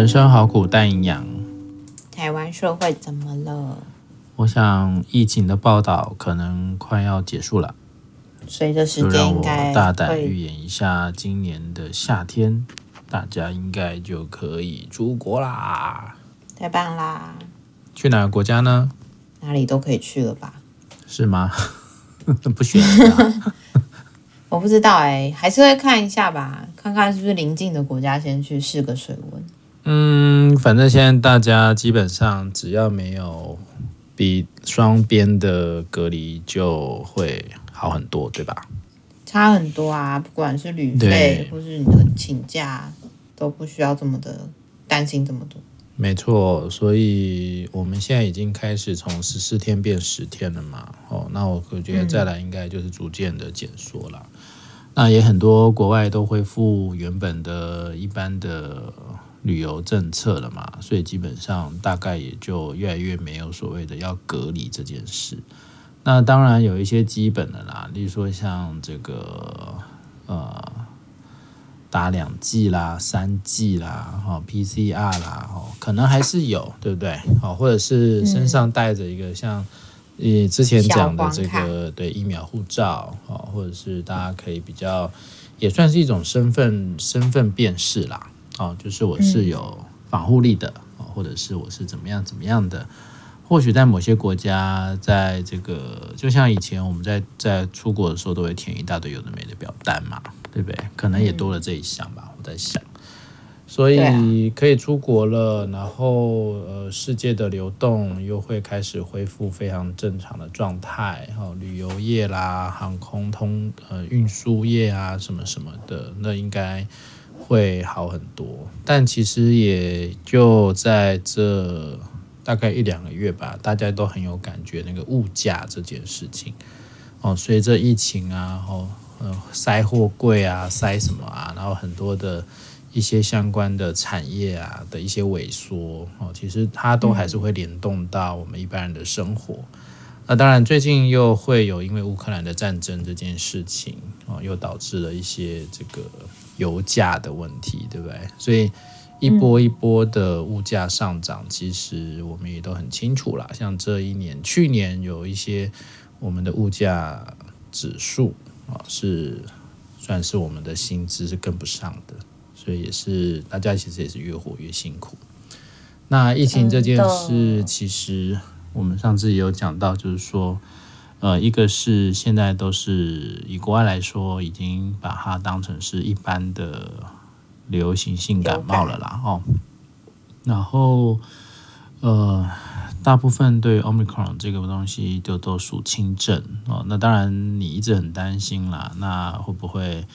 人生好苦，但营养。台湾社会怎么了？我想疫情的报道可能快要结束了。随着时间应该，大胆预言一下，今年的夏天，大家应该就可以出国啦！太棒啦！去哪个国家呢？哪里都可以去了吧？是吗？不选择。我不知道哎、欸，还是会看一下吧，看看是不是邻近的国家先去试个水温。嗯，反正现在大家基本上只要没有比双边的隔离，就会好很多，对吧？差很多啊，不管是旅费或是你的请假，都不需要这么的担心这么多。没错，所以我们现在已经开始从十四天变十天了嘛。哦，那我我觉得再来应该就是逐渐的减缩了。嗯那也很多国外都恢复原本的一般的旅游政策了嘛，所以基本上大概也就越来越没有所谓的要隔离这件事。那当然有一些基本的啦，例如说像这个呃打两剂啦、三剂啦、哈 PCR 啦，哈可能还是有，对不对？好，或者是身上带着一个像。你之前讲的这个对疫苗护照啊，或者是大家可以比较，也算是一种身份身份辨识啦，哦，就是我是有防护力的，或者是我是怎么样怎么样的。或许在某些国家，在这个就像以前我们在在出国的时候，都会填一大堆有的没的表单嘛，对不对？可能也多了这一项吧，我在想。所以可以出国了，然后呃，世界的流动又会开始恢复非常正常的状态，哈，旅游业啦、航空通呃运输业啊什么什么的，那应该会好很多。但其实也就在这大概一两个月吧，大家都很有感觉那个物价这件事情哦，随着疫情啊，哦呃塞货柜啊，塞什么啊，然后很多的。一些相关的产业啊的一些萎缩哦，其实它都还是会联动到我们一般人的生活。那当然，最近又会有因为乌克兰的战争这件事情哦，又导致了一些这个油价的问题，对不对？所以一波一波的物价上涨，其实我们也都很清楚啦。像这一年，去年有一些我们的物价指数啊，是算是我们的薪资是跟不上的。所以也是大家其实也是越活越辛苦。那疫情这件事，其实我们上次也有讲到，就是说，呃，一个是现在都是以国外来说，已经把它当成是一般的流行性感冒了啦，哦。然后，呃，大部分对 Omicron 这个东西就都属轻症哦。那当然你一直很担心啦，那会不会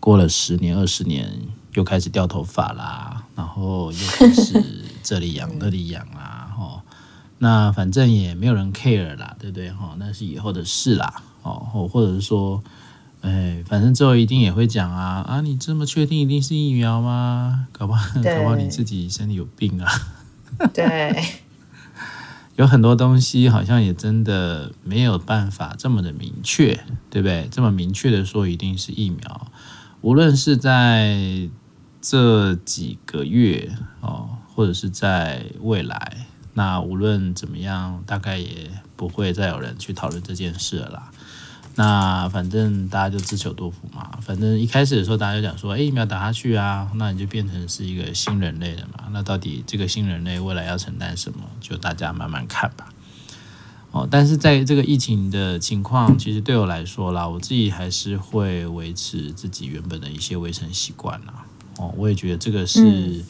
过了十年、二十年？又开始掉头发啦，然后又开始这里痒那里痒啦，吼，那反正也没有人 care 啦，对不对？哦，那是以后的事啦，哦，或者是说，哎，反正之后一定也会讲啊，啊，你这么确定一定是疫苗吗？搞不好，搞不好你自己身体有病啊。对，有很多东西好像也真的没有办法这么的明确，对不对？这么明确的说一定是疫苗，无论是在。这几个月哦，或者是在未来，那无论怎么样，大概也不会再有人去讨论这件事了啦。那反正大家就自求多福嘛。反正一开始的时候，大家就讲说，哎，疫苗打下去啊，那你就变成是一个新人类了嘛。那到底这个新人类未来要承担什么，就大家慢慢看吧。哦，但是在这个疫情的情况，其实对我来说啦，我自己还是会维持自己原本的一些卫生习惯啦。哦，我也觉得这个是，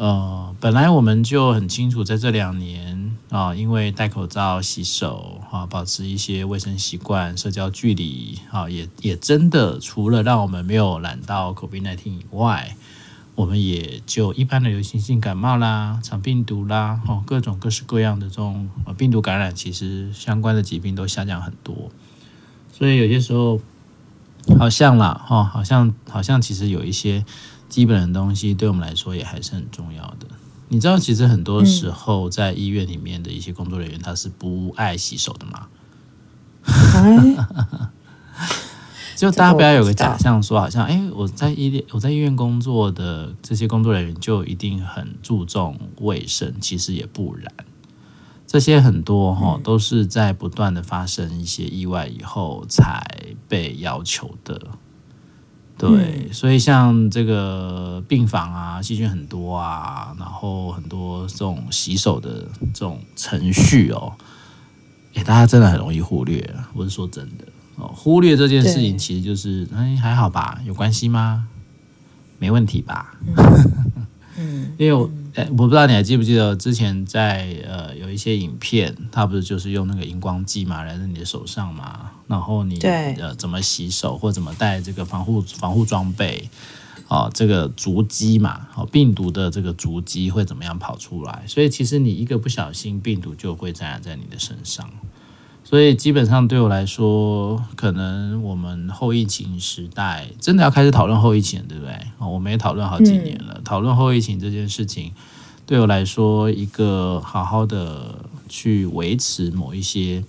呃，本来我们就很清楚，在这两年啊、因为戴口罩、洗手啊，保持一些卫生习惯、社交距离啊，也也真的除了让我们没有染到 COVID-19 以外，我们也就一般的流行性感冒啦、肠病毒啦，哦，各种各式各样的这种病毒感染，其实相关的疾病都下降很多，所以有些时候好像啦，哈，好像好像其实有一些。基本的东西对我们来说也还是很重要的。你知道，其实很多时候在医院里面的一些工作人员，他是不爱洗手的吗？就大家不要有个假象，说好像哎，我在医我在医院工作的这些工作人员就一定很注重卫生，其实也不然。这些很多哈都是在不断的发生一些意外以后才被要求的。对，所以像这个病房啊，细菌很多啊，然后很多这种洗手的这种程序哦，哎，大家真的很容易忽略。我是说真的哦，忽略这件事情其实就是哎还好吧，有关系吗？没问题吧？嗯，因为我。哎，我不知道你还记不记得之前在呃有一些影片，它不是就是用那个荧光剂嘛，来在你的手上嘛，然后你呃怎么洗手或怎么带这个防护防护装备，哦，这个足迹嘛，哦，病毒的这个足迹会怎么样跑出来？所以其实你一个不小心，病毒就会沾染在你的身上。所以基本上对我来说，可能我们后疫情时代真的要开始讨论后疫情，对不对？我们也讨论好几年了，讨论后疫情这件事情，对我来说，一个好好的去维持某一些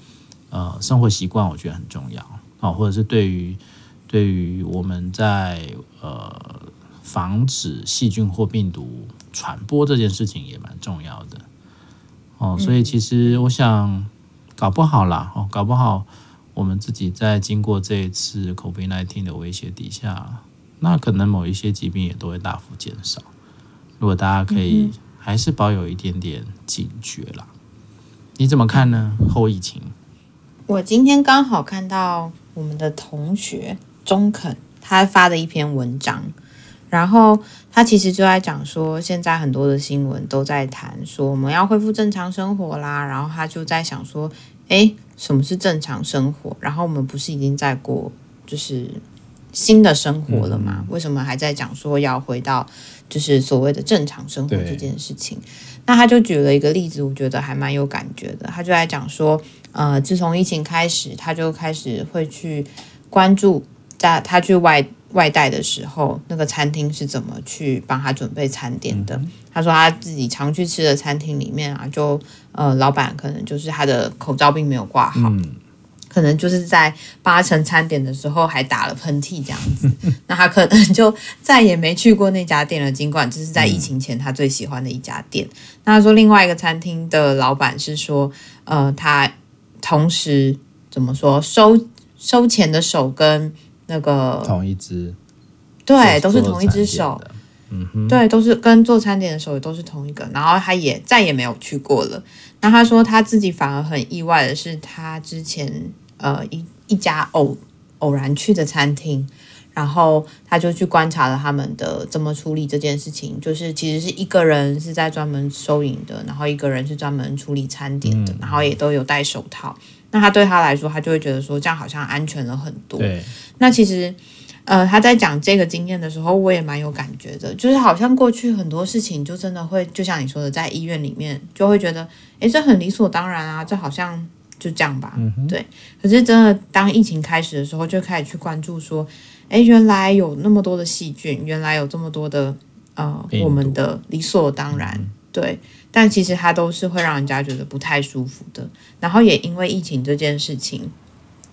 呃生活习惯，我觉得很重要啊，或者是对于对于我们在呃防止细菌或病毒传播这件事情也蛮重要的哦。所以其实我想。搞不好啦，哦，搞不好我们自己在经过这一次 COVID-19 的威胁底下，那可能某一些疾病也都会大幅减少。如果大家可以还是保有一点点警觉啦，你怎么看呢？后疫情，我今天刚好看到我们的同学中肯他发的一篇文章，然后他其实就在讲说，现在很多的新闻都在谈说我们要恢复正常生活啦，然后他就在想说。哎，什么是正常生活？然后我们不是已经在过就是新的生活了吗？为什么还在讲说要回到就是所谓的正常生活这件事情？那他就举了一个例子，我觉得还蛮有感觉的。他就在讲说，呃，自从疫情开始，他就开始会去关注，在他去外外带的时候，那个餐厅是怎么去帮他准备餐点的。他说他自己常去吃的餐厅里面啊，就。呃，老板可能就是他的口罩并没有挂好，嗯，可能就是在八成餐点的时候还打了喷嚏这样子，那他可能就再也没去过那家店了。尽管这是在疫情前他最喜欢的一家店。嗯，那他说另外一个餐厅的老板是说，呃，他同时怎么说收收钱的手跟那个同一只，对，都是同一只手。嗯哼，对，都是跟做餐点的时候也都是同一个，然后他也再也没有去过了。那他说他自己反而很意外的是，他之前呃一一家偶偶然去的餐厅，然后他就去观察了他们的怎么处理这件事情，就是其实是一个人是在专门收银的，然后一个人是专门处理餐点的，嗯、然后也都有戴手套。那他对他来说，他就会觉得说这样好像安全了很多。对，那其实。呃，他在讲这个经验的时候，我也蛮有感觉的，就是好像过去很多事情就真的会，就像你说的，在医院里面就会觉得，诶，这很理所当然啊，这好像就这样吧，嗯、对。可是真的当疫情开始的时候，就开始去关注说，诶，原来有那么多的细菌，原来有这么多的呃，我们的理所当然，嗯、对。但其实它都是会让人家觉得不太舒服的。然后也因为疫情这件事情，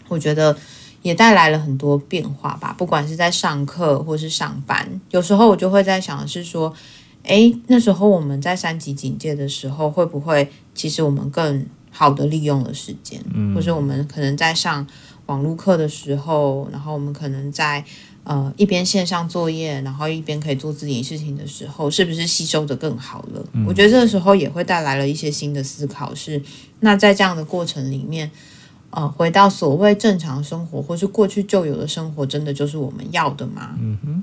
我觉得。也带来了很多变化吧，不管是在上课或是上班，有时候我就会在想的是说，诶，那时候我们在三级警戒的时候，会不会其实我们更好的利用了时间，嗯，或是我们可能在上网络课的时候，然后我们可能在呃一边线上作业，然后一边可以做自己事情的时候，是不是吸收的更好了？嗯，我觉得这个时候也会带来了一些新的思考是，是那在这样的过程里面。呃，回到所谓正常生活，或是过去旧有的生活，真的就是我们要的吗？嗯哼，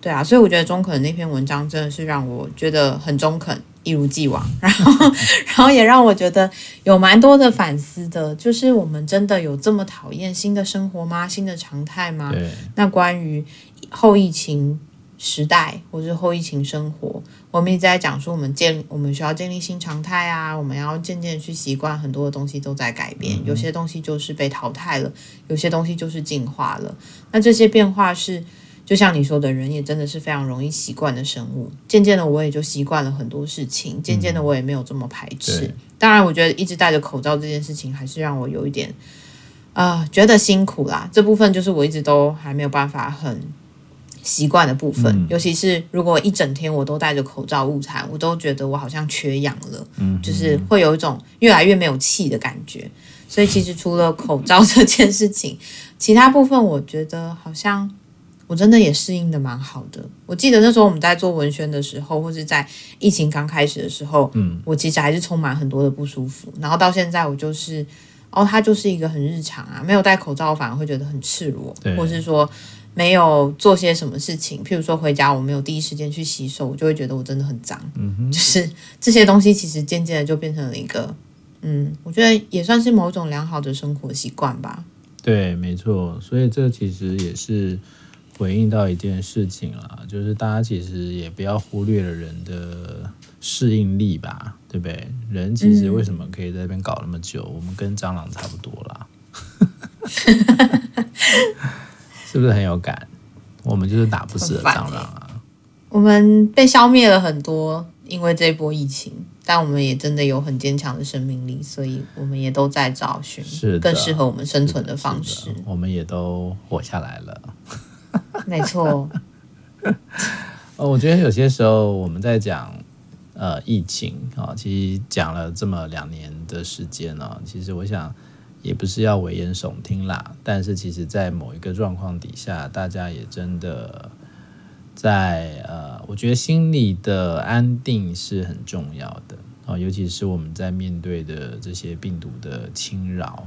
对啊，所以我觉得中肯那篇文章真的是让我觉得很中肯，一如既往。然后，然后也让我觉得有蛮多的反思的，就是我们真的有这么讨厌新的生活吗？新的常态吗？那关于后疫情时代，或是后疫情生活。我们一直在讲说，我们建我们需要建立新常态啊，我们要渐渐去习惯很多的东西都在改变，有些东西就是被淘汰了，有些东西就是进化了。那这些变化是，就像你说的，人也真的是非常容易习惯的生物。渐渐的，我也就习惯了很多事情，渐渐的，我也没有这么排斥。当然，我觉得一直戴着口罩这件事情，还是让我有一点。啊、呃，觉得辛苦啦。这部分就是我一直都还没有办法很习惯的部分，嗯、尤其是如果一整天我都戴着口罩误餐，我都觉得我好像缺氧了，嗯，就是会有一种越来越没有气的感觉。所以其实除了口罩这件事情，其他部分我觉得好像我真的也适应的蛮好的。我记得那时候我们在做文宣的时候，或是在疫情刚开始的时候，嗯，我其实还是充满很多的不舒服。然后到现在我就是。哦，它就是一个很日常啊，没有戴口罩反而会觉得很赤裸，对或是说没有做些什么事情，譬如说回家我没有第一时间去洗手，我就会觉得我真的很脏。嗯哼，就是这些东西其实渐渐的就变成了一个，嗯，我觉得也算是某种良好的生活习惯吧。对，没错，所以这其实也是回应到一件事情啦，就是大家其实也不要忽略了人的。适应力吧，对不对？人其实为什么可以在这边搞那么久？嗯、我们跟蟑螂差不多啦，是不是很有感？我们就是打不死的蟑螂啊！我们被消灭了很多，因为这波疫情，但我们也真的有很坚强的生命力，所以我们也都在找寻更适合我们生存的方式。我们也都活下来了，没错。哦，我觉得有些时候我们在讲。呃，疫情啊，其实讲了这么两年的时间呢，其实我想也不是要危言耸听啦，但是其实，在某一个状况底下，大家也真的在呃，我觉得心里的安定是很重要的啊，尤其是我们在面对的这些病毒的侵扰，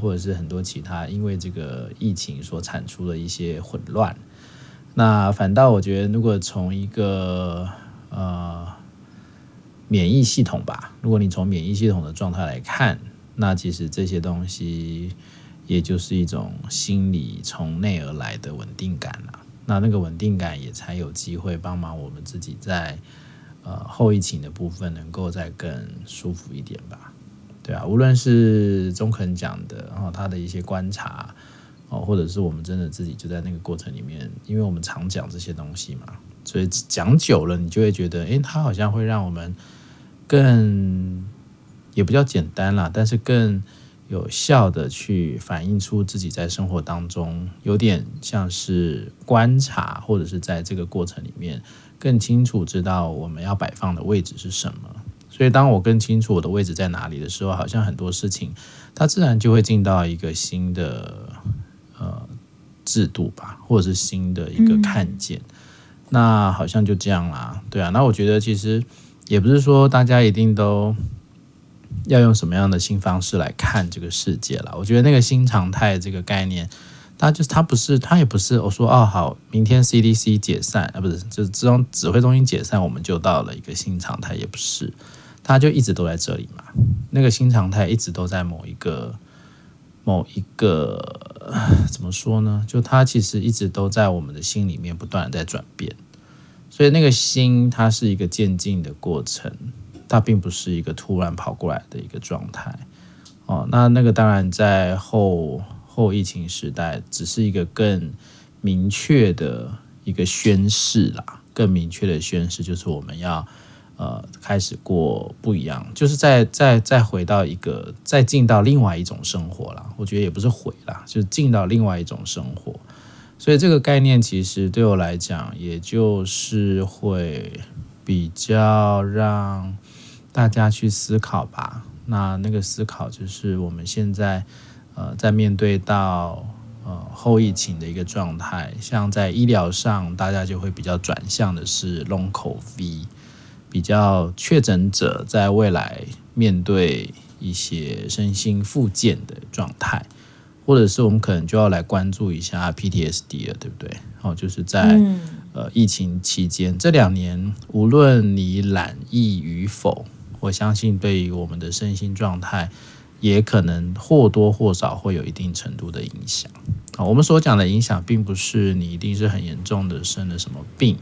或者是很多其他因为这个疫情所产出的一些混乱，那反倒我觉得，如果从一个呃。免疫系统吧，如果你从免疫系统的状态来看，那其实这些东西也就是一种心理从内而来的稳定感了。那那个稳定感也才有机会帮忙我们自己在呃后疫情的部分能够再更舒服一点吧。对啊，无论是中肯讲的，然后他的一些观察哦，或者是我们真的自己就在那个过程里面，因为我们常讲这些东西嘛，所以讲久了，你就会觉得，诶，它好像会让我们。更也不叫简单啦，但是更有效的去反映出自己在生活当中有点像是观察，或者是在这个过程里面更清楚知道我们要摆放的位置是什么。所以当我更清楚我的位置在哪里的时候，好像很多事情它自然就会进到一个新的呃制度吧，或者是新的一个看见。嗯、那好像就这样啦，对啊。那我觉得其实。也不是说大家一定都要用什么样的新方式来看这个世界了。我觉得那个新常态这个概念，它就是它不是，它也不是。我说哦好，明天 CDC 解散啊，不是，就是这种指挥中心解散，我们就到了一个新常态，也不是，它就一直都在这里嘛。那个新常态一直都在某一个某一个怎么说呢？就它其实一直都在我们的心里面不断的在转变。所以那个心，它是一个渐进的过程，它并不是一个突然跑过来的一个状态。哦，那那个当然在后后疫情时代，只是一个更明确的一个宣示啦，更明确的宣示就是我们要呃开始过不一样，就是再再再回到一个再进到另外一种生活了。我觉得也不是回了，就是进到另外一种生活。所以这个概念其实对我来讲，也就是会比较让大家去思考吧。那那个思考就是我们现在呃在面对到呃后疫情的一个状态，像在医疗上，大家就会比较转向的是 Long COVID，比较确诊者在未来面对一些身心复健的状态。或者是我们可能就要来关注一下 PTSD 了，对不对？哦，就是在呃疫情期间这两年，无论你懒疫与否，我相信对于我们的身心状态，也可能或多或少会有一定程度的影响。啊，我们所讲的影响，并不是你一定是很严重的生了什么病，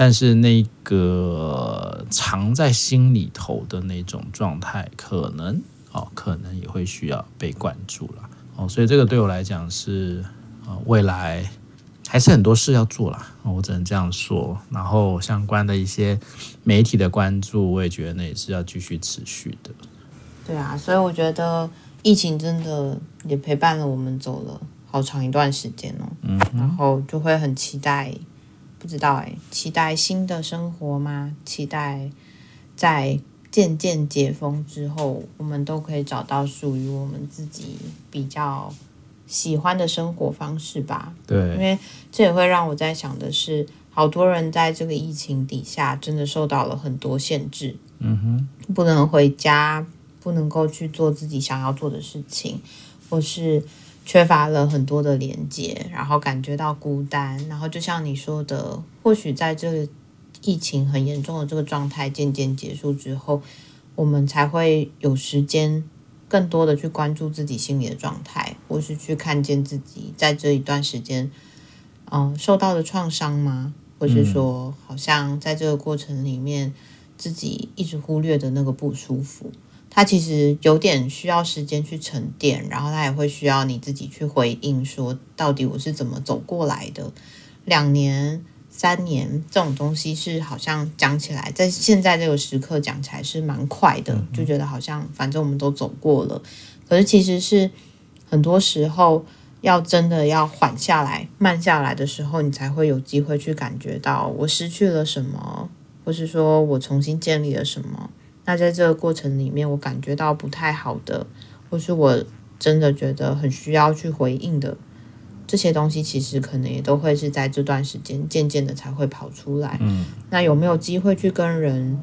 但是那个藏在心里头的那种状态，可能哦，可能也会需要被关注了哦。所以这个对我来讲是，呃，未来还是很多事要做啦，我只能这样说。然后相关的一些媒体的关注，我也觉得那也是要继续持续的。对啊，所以我觉得疫情真的也陪伴了我们走了好长一段时间哦。嗯，然后就会很期待，不知道哎，期待新的生活吗？期待在渐渐解封之后，我们都可以找到属于我们自己比较喜欢的生活方式吧。对，因为这也会让我在想的是，好多人在这个疫情底下真的受到了很多限制。嗯哼，不能回家，不能够去做自己想要做的事情，或是缺乏了很多的连接，然后感觉到孤单。然后就像你说的，或许在这个疫情很严重的这个状态渐渐结束之后，我们才会有时间更多的去关注自己心里的状态，或是去看见自己在这一段时间，嗯，受到的创伤吗？或是说，好像在这个过程里面。自己一直忽略的那个不舒服，它其实有点需要时间去沉淀，然后它也会需要你自己去回应，说到底我是怎么走过来的。两年、三年这种东西是好像讲起来，在现在这个时刻讲起来是蛮快的，就觉得好像反正我们都走过了。可是其实是很多时候要真的要缓下来、慢下来的时候，你才会有机会去感觉到我失去了什么。或是说我重新建立了什么？那在这个过程里面，我感觉到不太好的，或是我真的觉得很需要去回应的这些东西，其实可能也都会是在这段时间渐渐的才会跑出来。嗯，那有没有机会去跟人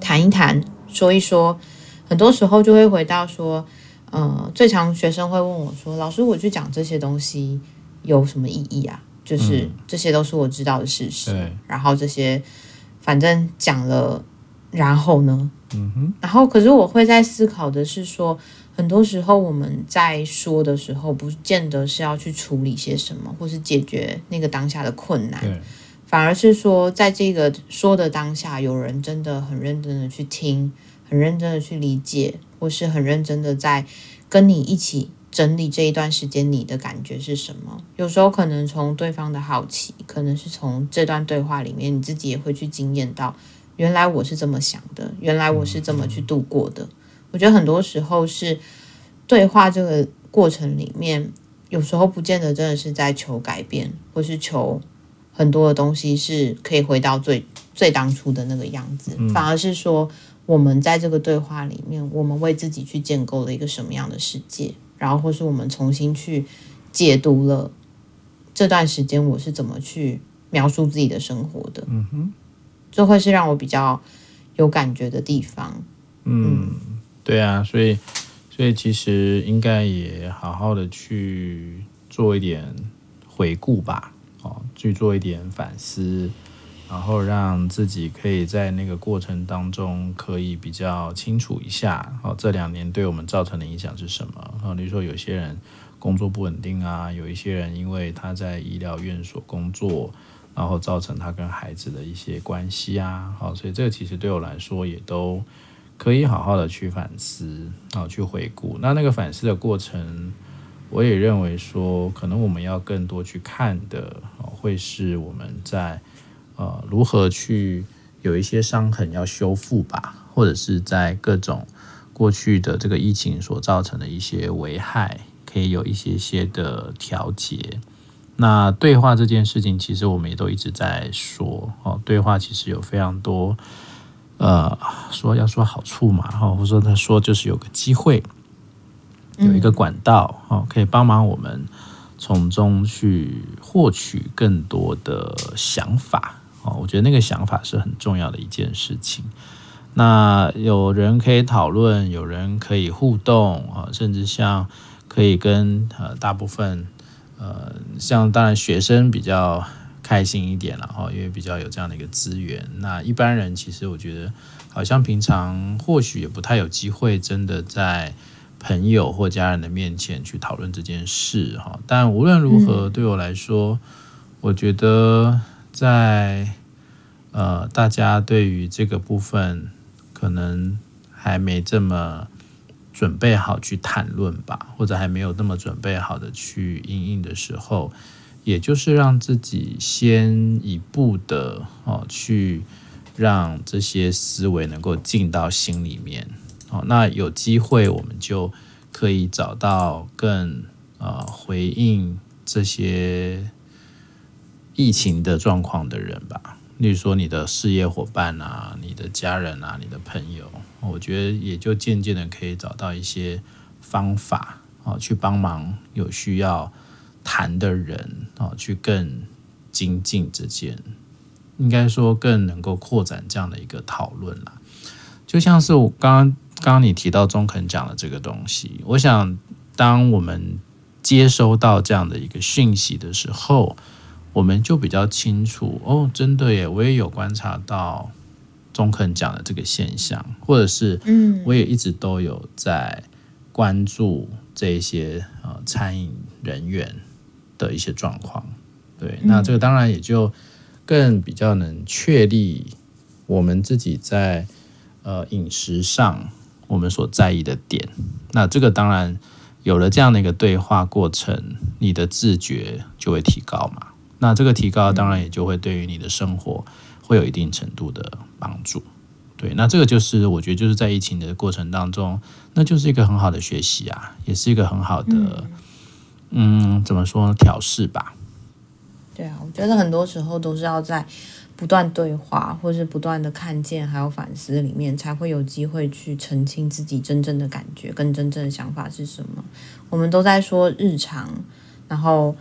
谈一谈，说一说？很多时候就会回到说，呃，最常学生会问我说：“老师，我去讲这些东西有什么意义啊？”就是这些都是我知道的事实，对，然后这些。反正讲了，然后呢？嗯哼。然后，可是我会在思考的是说，很多时候我们在说的时候，不见得是要去处理些什么，或是解决那个当下的困难，对。反而是说，在这个说的当下，有人真的很认真的去听，很认真的去理解，或是很认真的在跟你一起。整理这一段时间你的感觉是什么？有时候可能从对方的好奇，可能是从这段对话里面，你自己也会去经验到，原来我是这么想的，原来我是这么去度过的。我觉得很多时候是对话这个过程里面，有时候不见得真的是在求改变，或是求很多的东西是可以回到最最当初的那个样子，反而是说我们在这个对话里面，我们为自己去建构了一个什么样的世界。然后，或是我们重新去解读了这段时间我是怎么去描述自己的生活的，嗯哼，这会是让我比较有感觉的地方。嗯，对啊，所以，所以其实应该也好好的去做一点回顾吧，哦，去做一点反思。然后让自己可以在那个过程当中可以比较清楚一下，哦，这两年对我们造成的影响是什么？啊，比如说有些人工作不稳定啊，有一些人因为他在医疗院所工作，然后造成他跟孩子的一些关系啊，好，所以这个其实对我来说也都可以好好的去反思，啊，去回顾。那那个反思的过程，我也认为说，可能我们要更多去看的，会是我们在。呃，如何去有一些伤痕要修复吧，或者是在各种过去的这个疫情所造成的一些危害，可以有一些些的调节。那对话这件事情，其实我们也都一直在说哦，对话其实有非常多，呃，说要说好处嘛，哈，或者说他说就是有个机会，有一个管道哦，可以帮忙我们从中去获取更多的想法。哦我觉得那个想法是很重要的一件事情。那有人可以讨论，有人可以互动啊，甚至像可以跟呃大部分呃像当然学生比较开心一点了哈，因为比较有这样的一个资源。那一般人其实我觉得好像平常或许也不太有机会真的在朋友或家人的面前去讨论这件事哈。但无论如何，对我来说，我觉得。在呃，大家对于这个部分可能还没这么准备好去谈论吧，或者还没有那么准备好的去应应的时候，也就是让自己先一步的哦，去让这些思维能够进到心里面哦。那有机会我们就可以找到更呃回应这些疫情的状况的人吧。例如说你的事业伙伴啊，你的家人啊，你的朋友，我觉得也就渐渐的可以找到一些方法啊，去帮忙有需要谈的人啊，去更精进这件，应该说更能够扩展这样的一个讨论啦。就像是我刚刚刚刚你提到中肯讲的这个东西，我想当我们接收到这样的一个讯息的时候。我们就比较清楚哦，真的耶，我也有观察到中肯讲的这个现象，或者是，嗯，我也一直都有在关注这一些呃餐饮人员的一些状况。对，那这个当然也就更比较能确立我们自己在呃饮食上我们所在意的点。那这个当然有了这样的一个对话过程，你的自觉就会提高嘛。那这个提高，当然也就会对于你的生活会有一定程度的帮助。对，那这个就是我觉得就是在疫情的过程当中，那就是一个很好的学习啊，也是一个很好的，嗯，嗯，怎么说呢？调试吧。对啊，我觉得很多时候都是要在不断对话，或是不断的看见，还有反思里面，才会有机会去澄清自己真正的感觉跟真正的想法是什么。我们都在说日常，然后。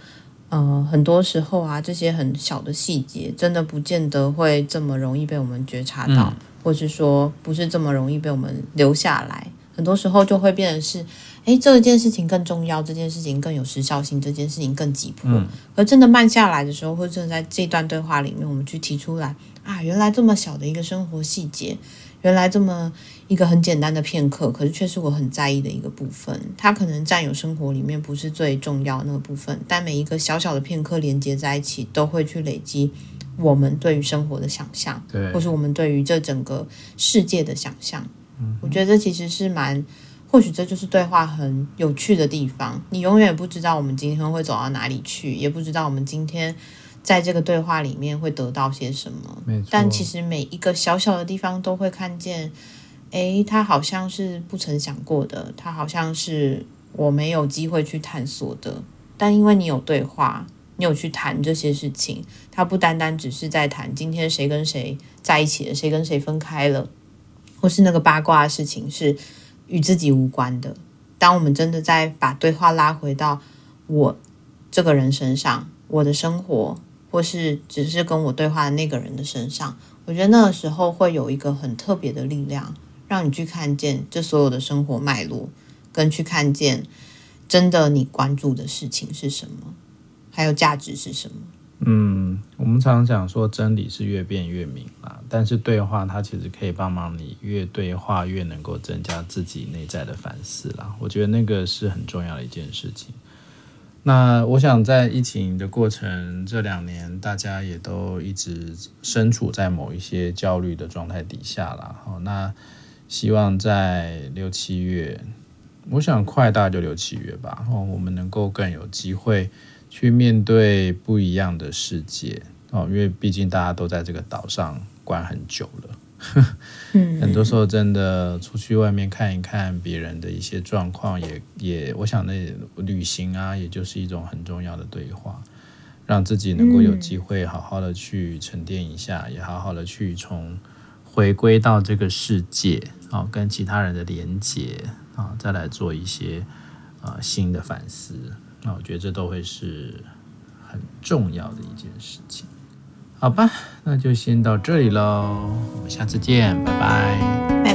呃，很多时候啊，这些很小的细节，真的不见得会这么容易被我们觉察到，嗯、或是说不是这么容易被我们留下来。很多时候就会变成是，诶，这件事情更重要，这件事情更有时效性，这件事情更急迫。嗯、而真的慢下来的时候，或者在这段对话里面，我们去提出来啊，原来这么小的一个生活细节。原来这么一个很简单的片刻，可是却是我很在意的一个部分。它可能占有生活里面不是最重要的那个部分，但每一个小小的片刻连接在一起，都会去累积我们对于生活的想象，对，或是我们对于这整个世界的想象。嗯，我觉得这其实是蛮，或许这就是对话很有趣的地方。你永远不知道我们今天会走到哪里去，也不知道我们今天。在这个对话里面会得到些什么？但其实每一个小小的地方都会看见，诶，他好像是不曾想过的，他好像是我没有机会去探索的。但因为你有对话，你有去谈这些事情，他不单单只是在谈今天谁跟谁在一起了，谁跟谁分开了，或是那个八卦的事情是与自己无关的。当我们真的在把对话拉回到我这个人身上，我的生活。或是只是跟我对话的那个人的身上，我觉得那个时候会有一个很特别的力量，让你去看见这所有的生活脉络，跟去看见真的你关注的事情是什么，还有价值是什么。嗯，我们常常讲说真理是越辩越明啊，但是对话它其实可以帮忙你越对话越能够增加自己内在的反思啦。我觉得那个是很重要的一件事情。那我想，在疫情的过程这两年，大家也都一直身处在某一些焦虑的状态底下了。好，那希望在六七月，我想快大就六七月吧。哦，我们能够更有机会去面对不一样的世界。哦，因为毕竟大家都在这个岛上关很久了。很多时候真的出去外面看一看别人的一些状况，也也，我想那旅行啊，也就是一种很重要的对话，让自己能够有机会好好的去沉淀一下，也好好的去从回归到这个世界啊，跟其他人的连接啊，再来做一些啊新的反思。那我觉得这都会是很重要的一件事情。好吧，那就先到这里喽，我们下次见，拜拜。